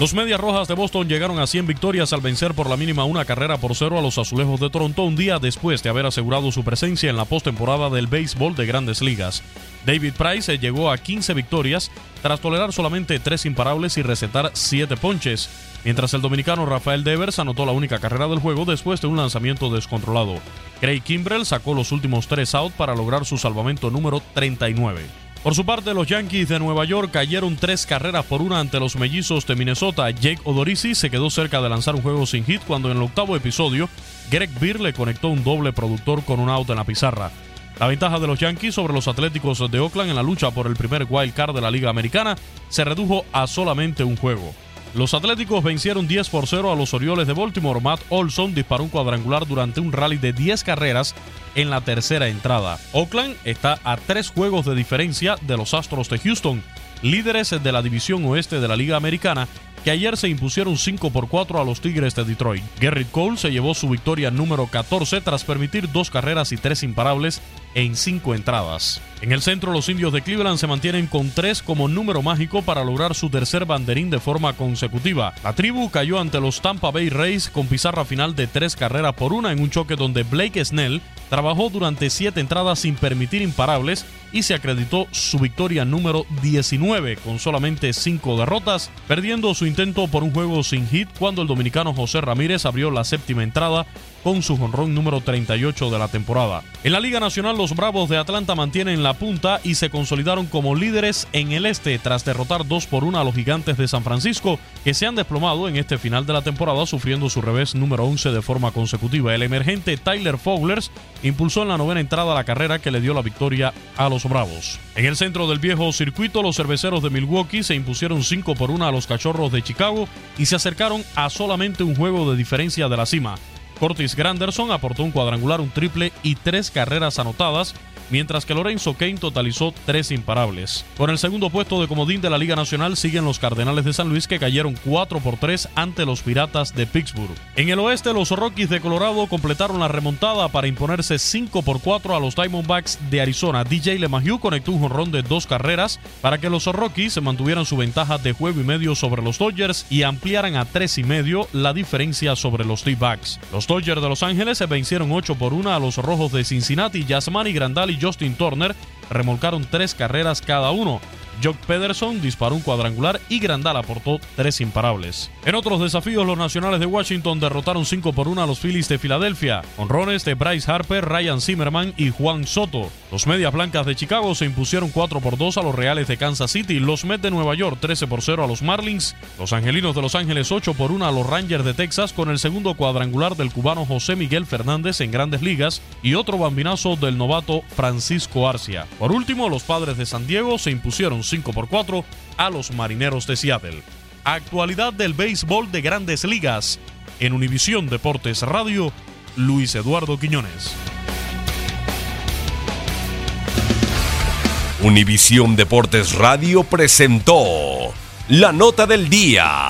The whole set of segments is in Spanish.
Los Medias Rojas de Boston llegaron a 100 victorias al vencer por la mínima una carrera por cero a los Azulejos de Toronto un día después de haber asegurado su presencia en la postemporada del béisbol de grandes ligas. David Price llegó a 15 victorias tras tolerar solamente tres imparables y recetar 7 ponches, mientras el dominicano Rafael Devers anotó la única carrera del juego después de un lanzamiento descontrolado. Craig Kimbrell sacó los últimos tres out para lograr su salvamento número 39. Por su parte, los Yankees de Nueva York cayeron tres carreras por una ante los mellizos de Minnesota. Jake Odorizzi se quedó cerca de lanzar un juego sin hit cuando en el octavo episodio Greg Beer le conectó un doble productor con un out en la pizarra. La ventaja de los Yankees sobre los Atléticos de Oakland en la lucha por el primer wild card de la Liga Americana se redujo a solamente un juego. Los Atléticos vencieron 10 por 0 a los Orioles de Baltimore. Matt Olson disparó un cuadrangular durante un rally de 10 carreras en la tercera entrada. Oakland está a tres juegos de diferencia de los Astros de Houston, líderes de la división oeste de la Liga Americana, que ayer se impusieron 5 por 4 a los Tigres de Detroit. Garrett Cole se llevó su victoria número 14 tras permitir dos carreras y tres imparables en cinco entradas. En el centro, los indios de Cleveland se mantienen con tres como número mágico para lograr su tercer banderín de forma consecutiva. La tribu cayó ante los Tampa Bay Rays con pizarra final de tres carreras por una en un choque donde Blake Snell trabajó durante siete entradas sin permitir imparables y se acreditó su victoria número 19 con solamente cinco derrotas, perdiendo su intento por un juego sin hit cuando el dominicano José Ramírez abrió la séptima entrada con su jonrón número 38 de la temporada. En la Liga Nacional, los Bravos de Atlanta mantienen la punta y se consolidaron como líderes en el este tras derrotar 2 por 1 a los gigantes de San Francisco, que se han desplomado en este final de la temporada sufriendo su revés número 11 de forma consecutiva. El emergente Tyler Fowlers impulsó en la novena entrada la carrera que le dio la victoria a los Bravos. En el centro del viejo circuito, los cerveceros de Milwaukee se impusieron 5 por 1 a los Cachorros de Chicago y se acercaron a solamente un juego de diferencia de la cima. Curtis Granderson aportó un cuadrangular, un triple y tres carreras anotadas, mientras que Lorenzo Kane totalizó tres imparables. Con el segundo puesto de comodín de la Liga Nacional siguen los Cardenales de San Luis que cayeron 4 por 3 ante los Piratas de Pittsburgh. En el oeste, los Rockies de Colorado completaron la remontada para imponerse 5 por 4 a los Diamondbacks de Arizona. DJ LeMahieu conectó un jonrón de dos carreras para que los Rockies mantuvieran su ventaja de juego y medio sobre los Dodgers y ampliaran a 3 y medio la diferencia sobre los D-Backs. Los Dodgers de Los Ángeles se vencieron 8 por 1 a los Rojos de Cincinnati. Yasmani Grandal y Justin Turner remolcaron tres carreras cada uno. Jock Pederson disparó un cuadrangular y Grandal aportó tres imparables. En otros desafíos, los nacionales de Washington derrotaron 5 por 1 a los Phillies de Filadelfia. Honrones de Bryce Harper, Ryan Zimmerman y Juan Soto. Los Medias Blancas de Chicago se impusieron 4 por 2 a los Reales de Kansas City. Los Mets de Nueva York 13 por 0 a los Marlins. Los Angelinos de Los Ángeles 8 por 1 a los Rangers de Texas con el segundo cuadrangular del cubano José Miguel Fernández en grandes ligas y otro bambinazo del novato Francisco Arcia. Por último, los Padres de San Diego se impusieron 5 por 4 a los Marineros de Seattle. Actualidad del béisbol de grandes ligas. En Univisión Deportes Radio, Luis Eduardo Quiñones. Univisión Deportes Radio presentó la nota del día.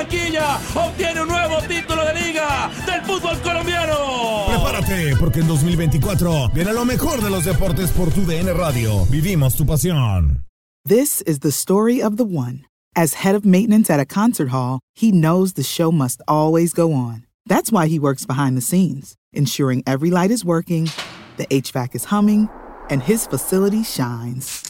Barranquilla obtiene un nuevo título de liga del fútbol colombiano. Prepárate, porque en 2024 viene lo mejor de los deportes por tu DN Radio. Vivimos tu pasión. This is the story of the one. As head of maintenance at a concert hall, he knows the show must always go on. That's why he works behind the scenes, ensuring every light is working, the HVAC is humming, and his facility shines.